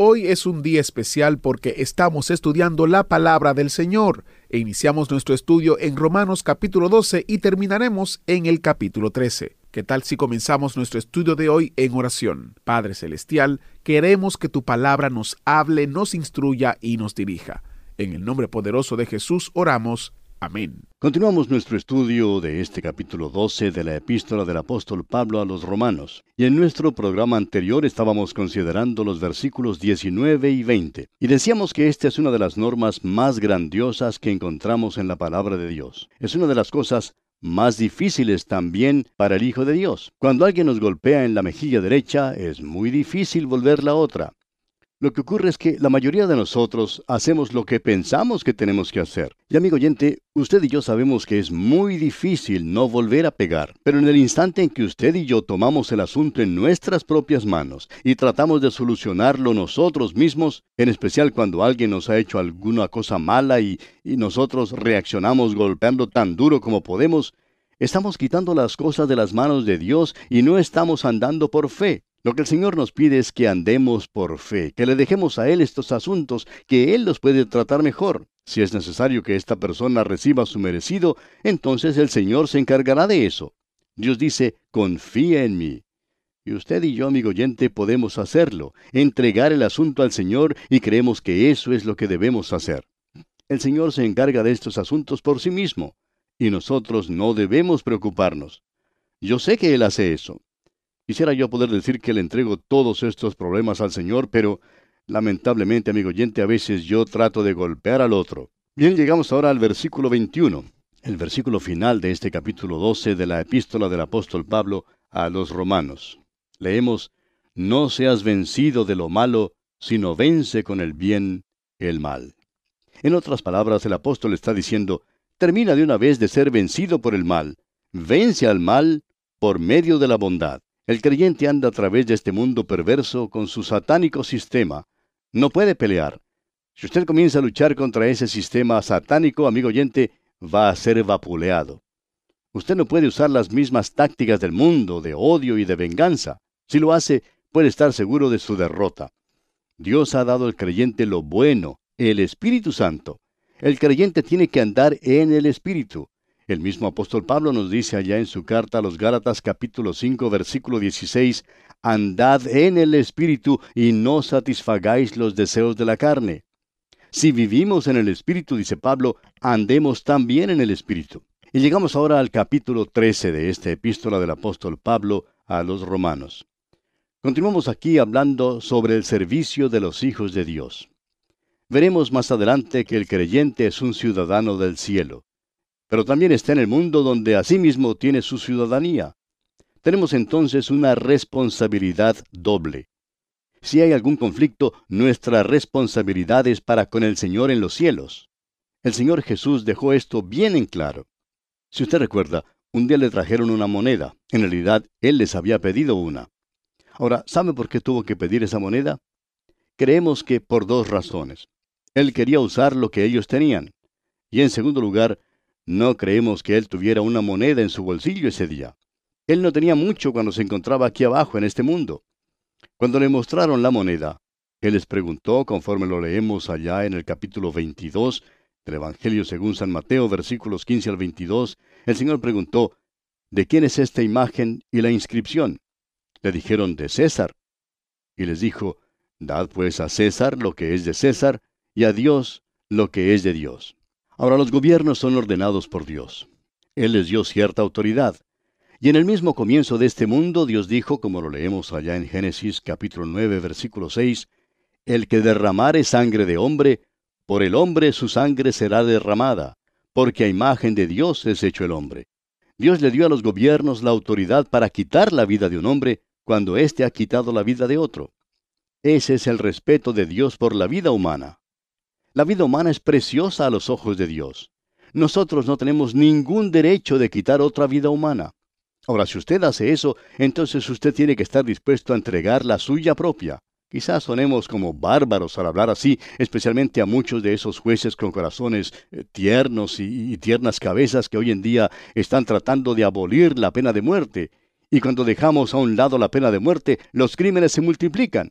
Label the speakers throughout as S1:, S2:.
S1: Hoy es un día especial porque estamos estudiando la palabra del Señor e iniciamos nuestro estudio en Romanos capítulo 12 y terminaremos en el capítulo 13. ¿Qué tal si comenzamos nuestro estudio de hoy en oración? Padre Celestial, queremos que tu palabra nos hable, nos instruya y nos dirija. En el nombre poderoso de Jesús oramos. Amén.
S2: Continuamos nuestro estudio de este capítulo 12 de la epístola del apóstol Pablo a los romanos. Y en nuestro programa anterior estábamos considerando los versículos 19 y 20. Y decíamos que esta es una de las normas más grandiosas que encontramos en la palabra de Dios. Es una de las cosas más difíciles también para el Hijo de Dios. Cuando alguien nos golpea en la mejilla derecha, es muy difícil volver la otra. Lo que ocurre es que la mayoría de nosotros hacemos lo que pensamos que tenemos que hacer. Y amigo oyente, usted y yo sabemos que es muy difícil no volver a pegar. Pero en el instante en que usted y yo tomamos el asunto en nuestras propias manos y tratamos de solucionarlo nosotros mismos, en especial cuando alguien nos ha hecho alguna cosa mala y, y nosotros reaccionamos golpeando tan duro como podemos, estamos quitando las cosas de las manos de Dios y no estamos andando por fe. Lo que el Señor nos pide es que andemos por fe, que le dejemos a Él estos asuntos, que Él los puede tratar mejor. Si es necesario que esta persona reciba su merecido, entonces el Señor se encargará de eso. Dios dice, confía en mí. Y usted y yo, amigo oyente, podemos hacerlo, entregar el asunto al Señor y creemos que eso es lo que debemos hacer. El Señor se encarga de estos asuntos por sí mismo, y nosotros no debemos preocuparnos. Yo sé que Él hace eso. Quisiera yo poder decir que le entrego todos estos problemas al Señor, pero lamentablemente, amigo oyente, a veces yo trato de golpear al otro. Bien, llegamos ahora al versículo 21, el versículo final de este capítulo 12 de la epístola del apóstol Pablo a los romanos. Leemos, No seas vencido de lo malo, sino vence con el bien el mal. En otras palabras, el apóstol está diciendo, termina de una vez de ser vencido por el mal, vence al mal por medio de la bondad. El creyente anda a través de este mundo perverso con su satánico sistema. No puede pelear. Si usted comienza a luchar contra ese sistema satánico, amigo oyente, va a ser vapuleado. Usted no puede usar las mismas tácticas del mundo, de odio y de venganza. Si lo hace, puede estar seguro de su derrota. Dios ha dado al creyente lo bueno, el Espíritu Santo. El creyente tiene que andar en el Espíritu. El mismo apóstol Pablo nos dice allá en su carta a los Gálatas capítulo 5 versículo 16, Andad en el Espíritu y no satisfagáis los deseos de la carne. Si vivimos en el Espíritu, dice Pablo, andemos también en el Espíritu. Y llegamos ahora al capítulo 13 de esta epístola del apóstol Pablo a los romanos. Continuamos aquí hablando sobre el servicio de los hijos de Dios. Veremos más adelante que el creyente es un ciudadano del cielo pero también está en el mundo donde asimismo tiene su ciudadanía. Tenemos entonces una responsabilidad doble. Si hay algún conflicto, nuestra responsabilidad es para con el Señor en los cielos. El Señor Jesús dejó esto bien en claro. Si usted recuerda, un día le trajeron una moneda. En realidad, Él les había pedido una. Ahora, ¿sabe por qué tuvo que pedir esa moneda? Creemos que por dos razones. Él quería usar lo que ellos tenían. Y en segundo lugar, no creemos que él tuviera una moneda en su bolsillo ese día. Él no tenía mucho cuando se encontraba aquí abajo en este mundo. Cuando le mostraron la moneda, él les preguntó, conforme lo leemos allá en el capítulo 22 del Evangelio según San Mateo, versículos 15 al 22, el Señor preguntó, ¿de quién es esta imagen y la inscripción? Le dijeron, de César. Y les dijo, Dad pues a César lo que es de César, y a Dios lo que es de Dios. Ahora los gobiernos son ordenados por Dios. Él les dio cierta autoridad. Y en el mismo comienzo de este mundo Dios dijo, como lo leemos allá en Génesis capítulo 9 versículo 6, El que derramare sangre de hombre, por el hombre su sangre será derramada, porque a imagen de Dios es hecho el hombre. Dios le dio a los gobiernos la autoridad para quitar la vida de un hombre cuando éste ha quitado la vida de otro. Ese es el respeto de Dios por la vida humana. La vida humana es preciosa a los ojos de Dios. Nosotros no tenemos ningún derecho de quitar otra vida humana. Ahora, si usted hace eso, entonces usted tiene que estar dispuesto a entregar la suya propia. Quizás sonemos como bárbaros al hablar así, especialmente a muchos de esos jueces con corazones eh, tiernos y, y, tiernas cabezas que hoy en día están tratando de abolir la pena de muerte. Y cuando dejamos a un lado la pena de muerte, los crímenes se multiplican.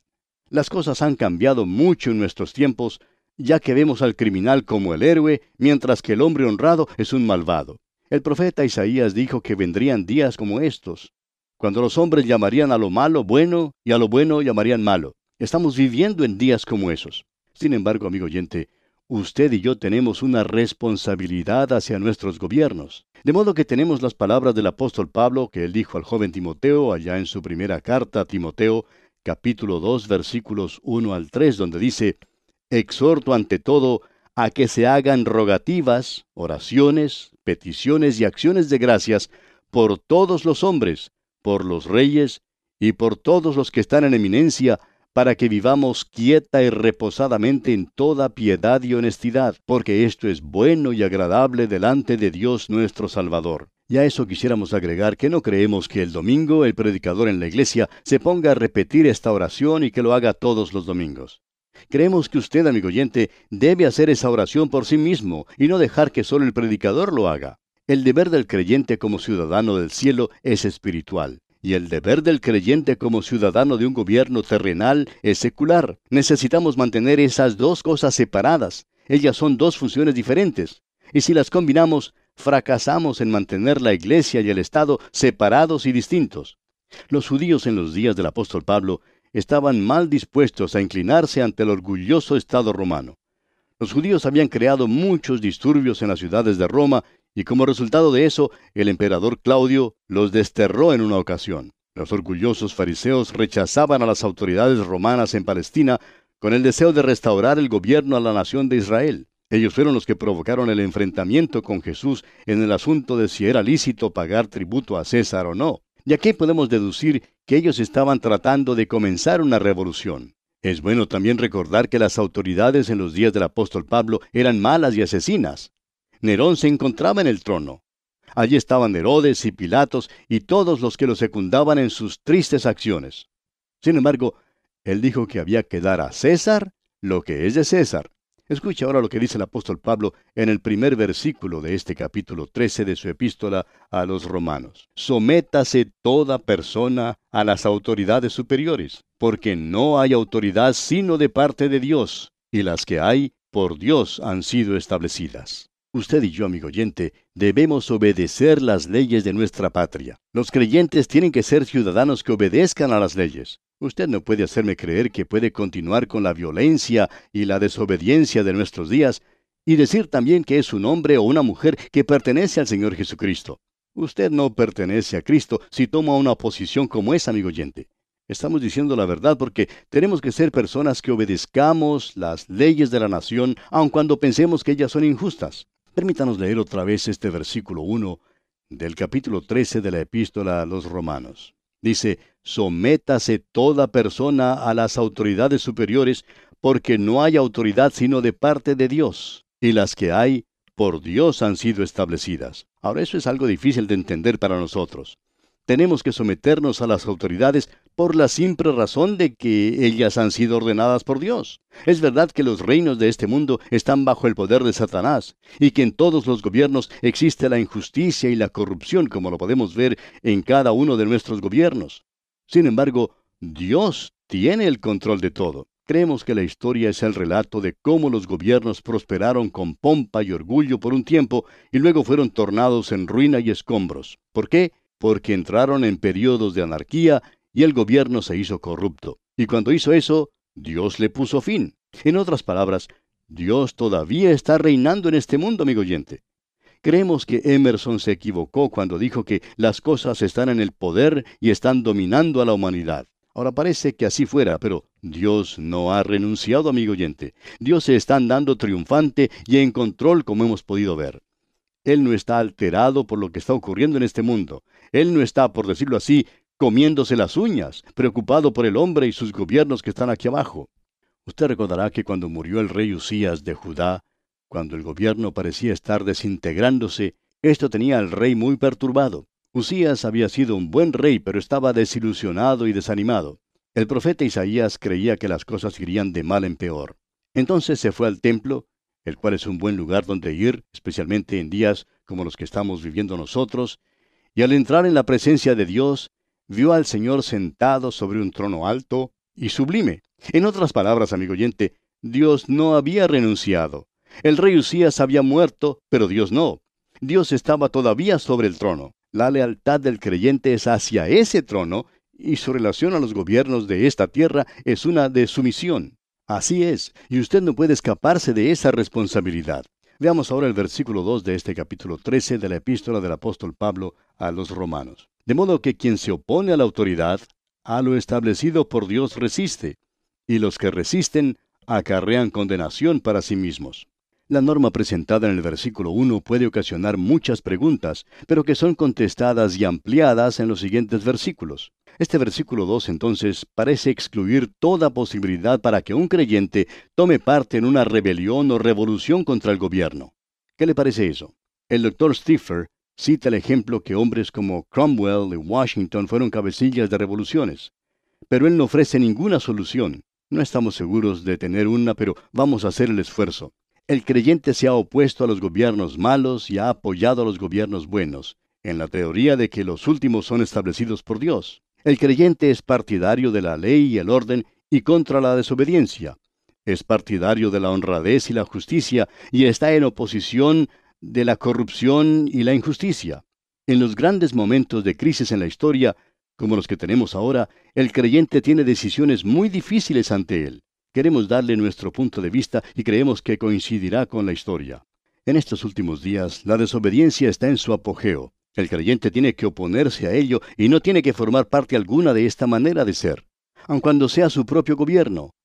S2: Las cosas han cambiado mucho en nuestros tiempos, ya que vemos al criminal como el héroe, mientras que el hombre honrado es un malvado. El profeta Isaías dijo que vendrían días como estos, cuando los hombres llamarían a lo malo bueno y a lo bueno llamarían malo. Estamos viviendo en días como esos. Sin embargo, amigo oyente, usted y yo tenemos una responsabilidad hacia nuestros gobiernos. De modo que tenemos las palabras del apóstol Pablo que él dijo al joven Timoteo allá en su primera carta a Timoteo, capítulo 2, versículos 1 al 3, donde dice, Exhorto ante todo a que se hagan rogativas, oraciones, peticiones y acciones de gracias por todos los hombres, por los reyes y por todos los que están en eminencia, para que vivamos quieta y reposadamente en toda piedad y honestidad, porque esto es bueno y agradable delante de Dios nuestro Salvador. Y a eso quisiéramos agregar que no creemos que el domingo el predicador en la iglesia se ponga a repetir esta oración y que lo haga todos los domingos. Creemos que usted, amigo oyente, debe hacer esa oración por sí mismo y no dejar que solo el predicador lo haga. El deber del creyente como ciudadano del cielo es espiritual. Y el deber del creyente como ciudadano de un gobierno terrenal es secular. Necesitamos mantener esas dos cosas separadas. Ellas son dos funciones diferentes. Y si las combinamos, fracasamos en mantener la iglesia y el Estado separados y distintos. Los judíos en los días del apóstol Pablo estaban mal dispuestos a inclinarse ante el orgulloso Estado romano. Los judíos habían creado muchos disturbios en las ciudades de Roma y como resultado de eso, el emperador Claudio los desterró en una ocasión. Los orgullosos fariseos rechazaban a las autoridades romanas en Palestina con el deseo de restaurar el gobierno a la nación de Israel. Ellos fueron los que provocaron el enfrentamiento con Jesús en el asunto de si era lícito pagar tributo a César o no. Y aquí podemos deducir que ellos estaban tratando de comenzar una revolución. Es bueno también recordar que las autoridades en los días del apóstol Pablo eran malas y asesinas. Nerón se encontraba en el trono. Allí estaban Herodes y Pilatos y todos los que lo secundaban en sus tristes acciones. Sin embargo, él dijo que había que dar a César lo que es de César. Escuche ahora lo que dice el apóstol Pablo en el primer versículo de este capítulo 13 de su epístola a los romanos. Sométase toda persona a las autoridades superiores, porque no hay autoridad sino de parte de Dios, y las que hay por Dios han sido establecidas. Usted y yo, amigo oyente, debemos obedecer las leyes de nuestra patria. Los creyentes tienen que ser ciudadanos que obedezcan a las leyes. Usted no puede hacerme creer que puede continuar con la violencia y la desobediencia de nuestros días y decir también que es un hombre o una mujer que pertenece al Señor Jesucristo. Usted no pertenece a Cristo si toma una posición como esa, amigo oyente. Estamos diciendo la verdad porque tenemos que ser personas que obedezcamos las leyes de la nación, aun cuando pensemos que ellas son injustas. Permítanos leer otra vez este versículo 1 del capítulo 13 de la epístola a los romanos. Dice, sométase toda persona a las autoridades superiores, porque no hay autoridad sino de parte de Dios, y las que hay por Dios han sido establecidas. Ahora eso es algo difícil de entender para nosotros tenemos que someternos a las autoridades por la simple razón de que ellas han sido ordenadas por Dios. Es verdad que los reinos de este mundo están bajo el poder de Satanás y que en todos los gobiernos existe la injusticia y la corrupción como lo podemos ver en cada uno de nuestros gobiernos. Sin embargo, Dios tiene el control de todo. Creemos que la historia es el relato de cómo los gobiernos prosperaron con pompa y orgullo por un tiempo y luego fueron tornados en ruina y escombros. ¿Por qué? porque entraron en periodos de anarquía y el gobierno se hizo corrupto. Y cuando hizo eso, Dios le puso fin. En otras palabras, Dios todavía está reinando en este mundo, amigo oyente. Creemos que Emerson se equivocó cuando dijo que las cosas están en el poder y están dominando a la humanidad. Ahora parece que así fuera, pero Dios no ha renunciado, amigo oyente. Dios se está andando triunfante y en control como hemos podido ver. Él no está alterado por lo que está ocurriendo en este mundo. Él no está, por decirlo así, comiéndose las uñas, preocupado por el hombre y sus gobiernos que están aquí abajo. Usted recordará que cuando murió el rey Usías de Judá, cuando el gobierno parecía estar desintegrándose, esto tenía al rey muy perturbado. Usías había sido un buen rey, pero estaba desilusionado y desanimado. El profeta Isaías creía que las cosas irían de mal en peor. Entonces se fue al templo, el cual es un buen lugar donde ir, especialmente en días como los que estamos viviendo nosotros, y al entrar en la presencia de Dios, vio al Señor sentado sobre un trono alto y sublime. En otras palabras, amigo oyente, Dios no había renunciado. El rey Usías había muerto, pero Dios no. Dios estaba todavía sobre el trono. La lealtad del creyente es hacia ese trono y su relación a los gobiernos de esta tierra es una de sumisión. Así es, y usted no puede escaparse de esa responsabilidad. Veamos ahora el versículo 2 de este capítulo 13 de la epístola del apóstol Pablo a los romanos. De modo que quien se opone a la autoridad, a lo establecido por Dios resiste, y los que resisten acarrean condenación para sí mismos. La norma presentada en el versículo 1 puede ocasionar muchas preguntas, pero que son contestadas y ampliadas en los siguientes versículos. Este versículo 2 entonces parece excluir toda posibilidad para que un creyente tome parte en una rebelión o revolución contra el gobierno. ¿Qué le parece eso? El doctor Stiffer cita el ejemplo que hombres como Cromwell y Washington fueron cabecillas de revoluciones. Pero él no ofrece ninguna solución. No estamos seguros de tener una, pero vamos a hacer el esfuerzo. El creyente se ha opuesto a los gobiernos malos y ha apoyado a los gobiernos buenos, en la teoría de que los últimos son establecidos por Dios. El creyente es partidario de la ley y el orden y contra la desobediencia. Es partidario de la honradez y la justicia y está en oposición de la corrupción y la injusticia. En los grandes momentos de crisis en la historia, como los que tenemos ahora, el creyente tiene decisiones muy difíciles ante él. Queremos darle nuestro punto de vista y creemos que coincidirá con la historia. En estos últimos días, la desobediencia está en su apogeo. El creyente tiene que oponerse a ello y no tiene que formar parte alguna de esta manera de ser, aun cuando sea su propio gobierno.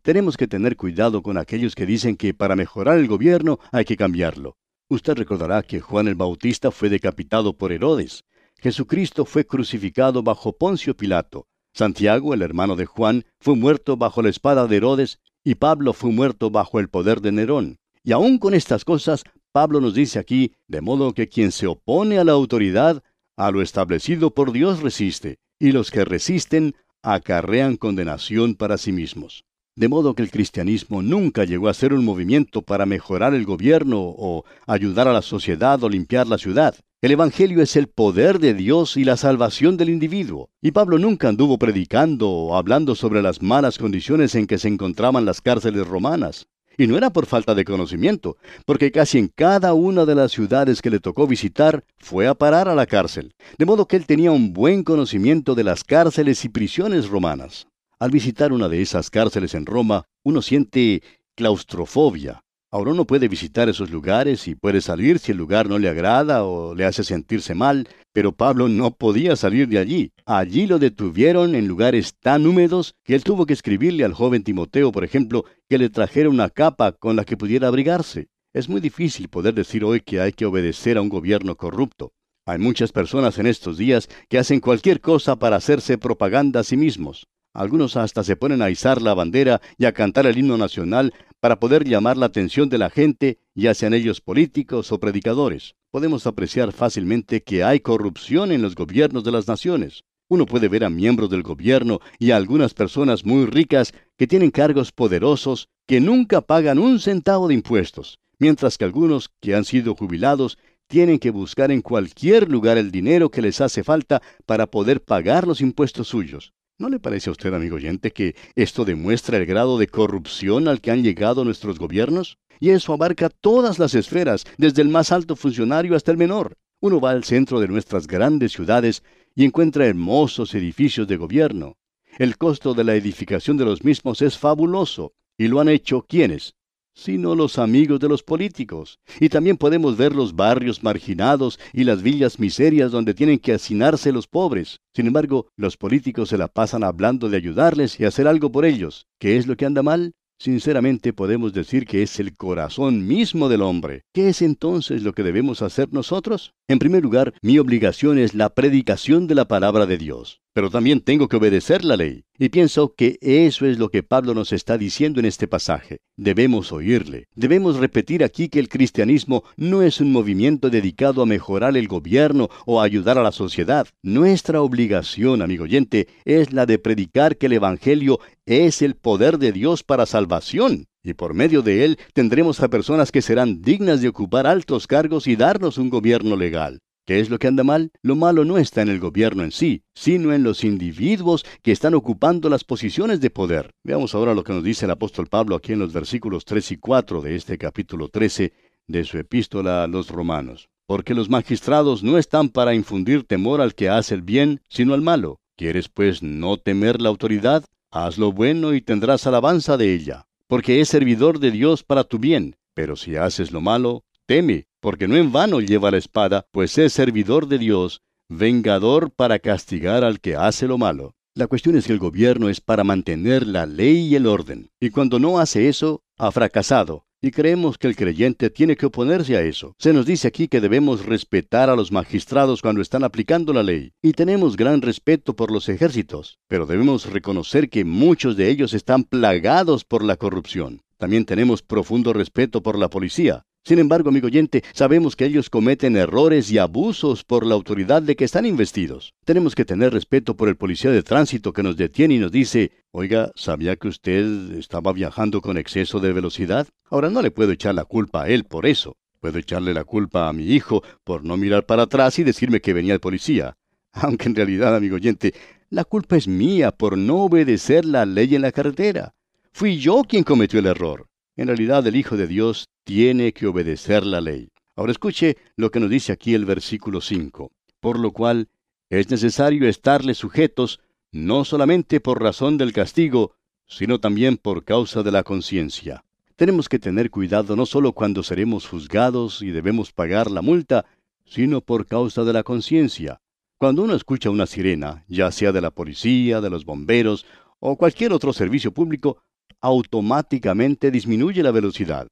S2: Tenemos que tener cuidado con aquellos que dicen que para mejorar el gobierno hay que cambiarlo. Usted recordará que Juan el Bautista fue decapitado por Herodes. Jesucristo fue crucificado bajo Poncio Pilato. Santiago, el hermano de Juan, fue muerto bajo la espada de Herodes y Pablo fue muerto bajo el poder de Nerón. Y aun con estas cosas, Pablo nos dice aquí, de modo que quien se opone a la autoridad, a lo establecido por Dios resiste, y los que resisten acarrean condenación para sí mismos. De modo que el cristianismo nunca llegó a ser un movimiento para mejorar el gobierno o ayudar a la sociedad o limpiar la ciudad. El Evangelio es el poder de Dios y la salvación del individuo. Y Pablo nunca anduvo predicando o hablando sobre las malas condiciones en que se encontraban las cárceles romanas. Y no era por falta de conocimiento, porque casi en cada una de las ciudades que le tocó visitar fue a parar a la cárcel. De modo que él tenía un buen conocimiento de las cárceles y prisiones romanas. Al visitar una de esas cárceles en Roma, uno siente claustrofobia, Ahora uno puede visitar esos lugares y puede salir si el lugar no le agrada o le hace sentirse mal, pero Pablo no podía salir de allí. Allí lo detuvieron en lugares tan húmedos que él tuvo que escribirle al joven Timoteo, por ejemplo, que le trajera una capa con la que pudiera abrigarse. Es muy difícil poder decir hoy que hay que obedecer a un gobierno corrupto. Hay muchas personas en estos días que hacen cualquier cosa para hacerse propaganda a sí mismos. Algunos hasta se ponen a izar la bandera y a cantar el himno nacional para poder llamar la atención de la gente, ya sean ellos políticos o predicadores. Podemos apreciar fácilmente que hay corrupción en los gobiernos de las naciones. Uno puede ver a miembros del gobierno y a algunas personas muy ricas que tienen cargos poderosos que nunca pagan un centavo de impuestos, mientras que algunos que han sido jubilados tienen que buscar en cualquier lugar el dinero que les hace falta para poder pagar los impuestos suyos. ¿No le parece a usted, amigo oyente, que esto demuestra el grado de corrupción al que han llegado nuestros gobiernos? Y eso abarca todas las esferas, desde el más alto funcionario hasta el menor. Uno va al centro de nuestras grandes ciudades y encuentra hermosos edificios de gobierno. El costo de la edificación de los mismos es fabuloso. ¿Y lo han hecho quiénes? Sino los amigos de los políticos. Y también podemos ver los barrios marginados y las villas miserias donde tienen que hacinarse los pobres. Sin embargo, los políticos se la pasan hablando de ayudarles y hacer algo por ellos. ¿Qué es lo que anda mal? Sinceramente podemos decir que es el corazón mismo del hombre. ¿Qué es entonces lo que debemos hacer nosotros? En primer lugar, mi obligación es la predicación de la palabra de Dios, pero también tengo que obedecer la ley. Y pienso que eso es lo que Pablo nos está diciendo en este pasaje. Debemos oírle. Debemos repetir aquí que el cristianismo no es un movimiento dedicado a mejorar el gobierno o a ayudar a la sociedad. Nuestra obligación, amigo oyente, es la de predicar que el Evangelio es el poder de Dios para salvación y por medio de él tendremos a personas que serán dignas de ocupar altos cargos y darnos un gobierno legal. ¿Qué es lo que anda mal? Lo malo no está en el gobierno en sí, sino en los individuos que están ocupando las posiciones de poder. Veamos ahora lo que nos dice el apóstol Pablo aquí en los versículos 3 y 4 de este capítulo 13 de su epístola a los romanos. Porque los magistrados no están para infundir temor al que hace el bien, sino al malo. ¿Quieres pues no temer la autoridad? Haz lo bueno y tendrás alabanza de ella porque es servidor de Dios para tu bien. Pero si haces lo malo, teme, porque no en vano lleva la espada, pues es servidor de Dios, vengador para castigar al que hace lo malo. La cuestión es que el gobierno es para mantener la ley y el orden, y cuando no hace eso, ha fracasado, y creemos que el creyente tiene que oponerse a eso. Se nos dice aquí que debemos respetar a los magistrados cuando están aplicando la ley, y tenemos gran respeto por los ejércitos, pero debemos reconocer que muchos de ellos están plagados por la corrupción. También tenemos profundo respeto por la policía, sin embargo, amigo oyente, sabemos que ellos cometen errores y abusos por la autoridad de que están investidos. Tenemos que tener respeto por el policía de tránsito que nos detiene y nos dice, oiga, ¿sabía que usted estaba viajando con exceso de velocidad? Ahora no le puedo echar la culpa a él por eso. Puedo echarle la culpa a mi hijo por no mirar para atrás y decirme que venía el policía. Aunque en realidad, amigo oyente, la culpa es mía por no obedecer la ley en la carretera. Fui yo quien cometió el error. En realidad el Hijo de Dios tiene que obedecer la ley. Ahora escuche lo que nos dice aquí el versículo 5. Por lo cual es necesario estarle sujetos no solamente por razón del castigo, sino también por causa de la conciencia. Tenemos que tener cuidado no solo cuando seremos juzgados y debemos pagar la multa, sino por causa de la conciencia. Cuando uno escucha una sirena, ya sea de la policía, de los bomberos o cualquier otro servicio público, automáticamente disminuye la velocidad.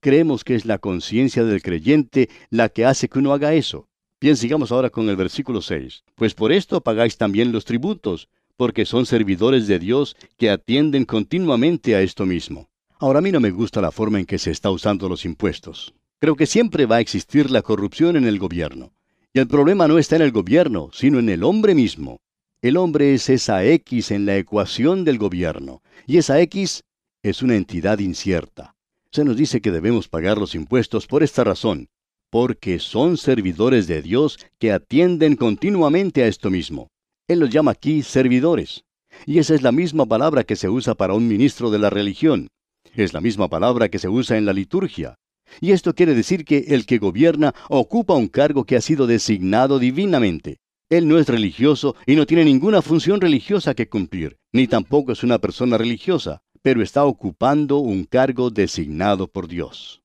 S2: Creemos que es la conciencia del creyente la que hace que uno haga eso. Bien, sigamos ahora con el versículo 6. Pues por esto pagáis también los tributos, porque son servidores de Dios que atienden continuamente a esto mismo. Ahora a mí no me gusta la forma en que se está usando los impuestos. Creo que siempre va a existir la corrupción en el gobierno. Y el problema no está en el gobierno, sino en el hombre mismo. El hombre es esa X en la ecuación del gobierno, y esa X es una entidad incierta. Se nos dice que debemos pagar los impuestos por esta razón, porque son servidores de Dios que atienden continuamente a esto mismo. Él los llama aquí servidores. Y esa es la misma palabra que se usa para un ministro de la religión. Es la misma palabra que se usa en la liturgia. Y esto quiere decir que el que gobierna ocupa un cargo que ha sido designado divinamente. Él no es religioso y no tiene ninguna función religiosa que cumplir, ni tampoco es una persona religiosa pero está ocupando un cargo designado por Dios.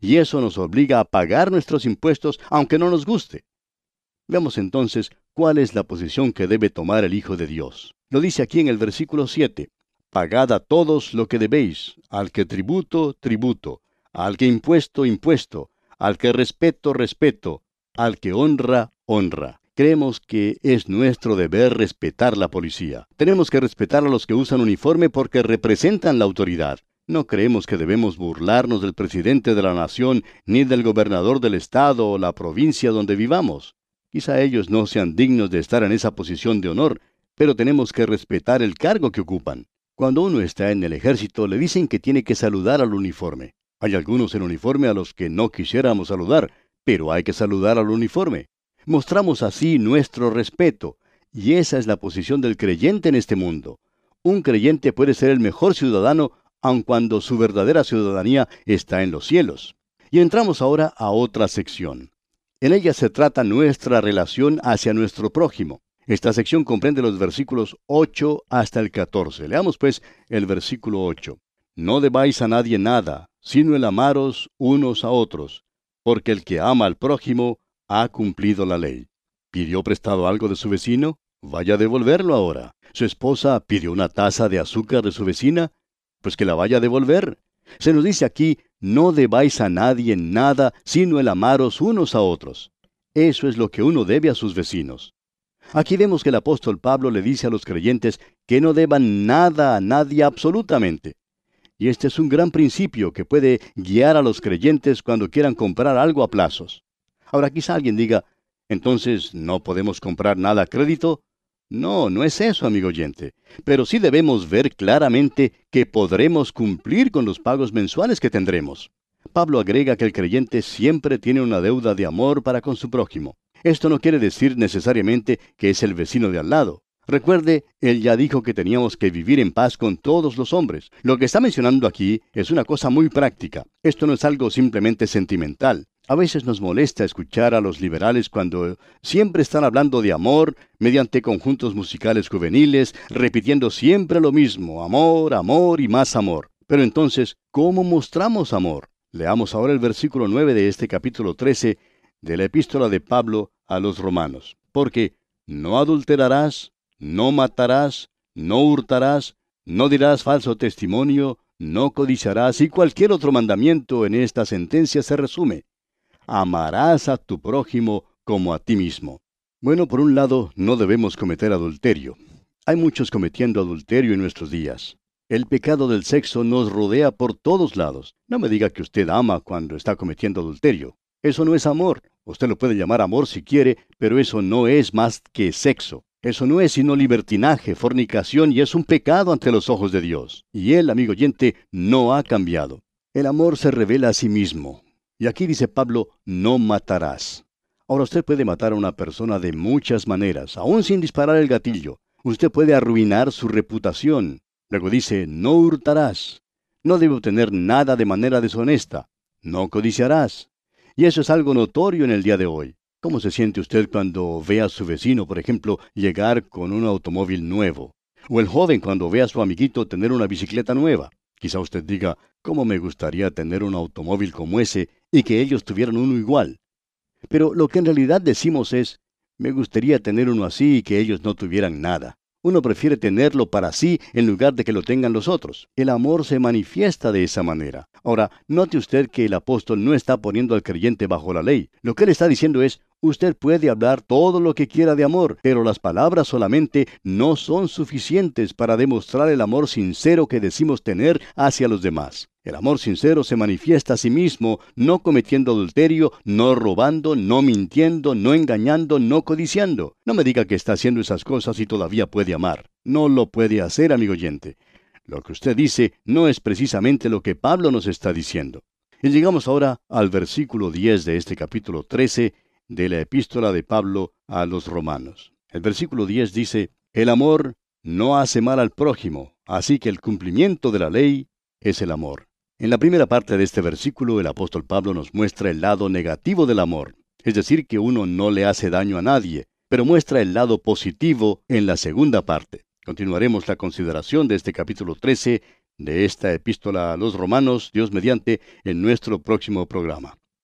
S2: Y eso nos obliga a pagar nuestros impuestos aunque no nos guste. Veamos entonces cuál es la posición que debe tomar el Hijo de Dios. Lo dice aquí en el versículo 7. Pagad a todos lo que debéis, al que tributo, tributo, al que impuesto, impuesto, al que respeto, respeto, al que honra, honra. Creemos que es nuestro deber respetar la policía. Tenemos que respetar a los que usan uniforme porque representan la autoridad. No creemos que debemos burlarnos del presidente de la nación, ni del gobernador del estado o la provincia donde vivamos. Quizá ellos no sean dignos de estar en esa posición de honor, pero tenemos que respetar el cargo que ocupan. Cuando uno está en el ejército le dicen que tiene que saludar al uniforme. Hay algunos en uniforme a los que no quisiéramos saludar, pero hay que saludar al uniforme. Mostramos así nuestro respeto, y esa es la posición del creyente en este mundo. Un creyente puede ser el mejor ciudadano aun cuando su verdadera ciudadanía está en los cielos. Y entramos ahora a otra sección. En ella se trata nuestra relación hacia nuestro prójimo. Esta sección comprende los versículos 8 hasta el 14. Leamos pues el versículo 8. No debáis a nadie nada, sino el amaros unos a otros, porque el que ama al prójimo ha cumplido la ley. ¿Pidió prestado algo de su vecino? Vaya a devolverlo ahora. ¿Su esposa pidió una taza de azúcar de su vecina? Pues que la vaya a devolver. Se nos dice aquí, no debáis a nadie nada, sino el amaros unos a otros. Eso es lo que uno debe a sus vecinos. Aquí vemos que el apóstol Pablo le dice a los creyentes que no deban nada a nadie absolutamente. Y este es un gran principio que puede guiar a los creyentes cuando quieran comprar algo a plazos. Ahora quizá alguien diga, entonces, ¿no podemos comprar nada a crédito? No, no es eso, amigo oyente. Pero sí debemos ver claramente que podremos cumplir con los pagos mensuales que tendremos. Pablo agrega que el creyente siempre tiene una deuda de amor para con su prójimo. Esto no quiere decir necesariamente que es el vecino de al lado. Recuerde, él ya dijo que teníamos que vivir en paz con todos los hombres. Lo que está mencionando aquí es una cosa muy práctica. Esto no es algo simplemente sentimental. A veces nos molesta escuchar a los liberales cuando siempre están hablando de amor mediante conjuntos musicales juveniles, repitiendo siempre lo mismo, amor, amor y más amor. Pero entonces, ¿cómo mostramos amor? Leamos ahora el versículo 9 de este capítulo 13 de la epístola de Pablo a los romanos. Porque no adulterarás, no matarás, no hurtarás, no dirás falso testimonio, no codiciarás y cualquier otro mandamiento en esta sentencia se resume. Amarás a tu prójimo como a ti mismo. Bueno, por un lado, no debemos cometer adulterio. Hay muchos cometiendo adulterio en nuestros días. El pecado del sexo nos rodea por todos lados. No me diga que usted ama cuando está cometiendo adulterio. Eso no es amor. Usted lo puede llamar amor si quiere, pero eso no es más que sexo. Eso no es sino libertinaje, fornicación y es un pecado ante los ojos de Dios. Y él, amigo oyente, no ha cambiado. El amor se revela a sí mismo. Y aquí dice Pablo, no matarás. Ahora usted puede matar a una persona de muchas maneras, aún sin disparar el gatillo. Usted puede arruinar su reputación. Luego dice, no hurtarás. No debe obtener nada de manera deshonesta. No codiciarás. Y eso es algo notorio en el día de hoy. ¿Cómo se siente usted cuando ve a su vecino, por ejemplo, llegar con un automóvil nuevo? O el joven cuando ve a su amiguito tener una bicicleta nueva. Quizá usted diga, ¿cómo me gustaría tener un automóvil como ese y que ellos tuvieran uno igual? Pero lo que en realidad decimos es, me gustaría tener uno así y que ellos no tuvieran nada. Uno prefiere tenerlo para sí en lugar de que lo tengan los otros. El amor se manifiesta de esa manera. Ahora, note usted que el apóstol no está poniendo al creyente bajo la ley. Lo que él está diciendo es, usted puede hablar todo lo que quiera de amor, pero las palabras solamente no son suficientes para demostrar el amor sincero que decimos tener hacia los demás. El amor sincero se manifiesta a sí mismo, no cometiendo adulterio, no robando, no mintiendo, no engañando, no codiciando. No me diga que está haciendo esas cosas y todavía puede amar. No lo puede hacer, amigo oyente. Lo que usted dice no es precisamente lo que Pablo nos está diciendo. Y llegamos ahora al versículo 10 de este capítulo 13 de la epístola de Pablo a los romanos. El versículo 10 dice, El amor no hace mal al prójimo, así que el cumplimiento de la ley es el amor. En la primera parte de este versículo el apóstol Pablo nos muestra el lado negativo del amor, es decir, que uno no le hace daño a nadie, pero muestra el lado positivo en la segunda parte. Continuaremos la consideración de este capítulo 13 de esta epístola a los romanos, Dios mediante, en nuestro próximo programa.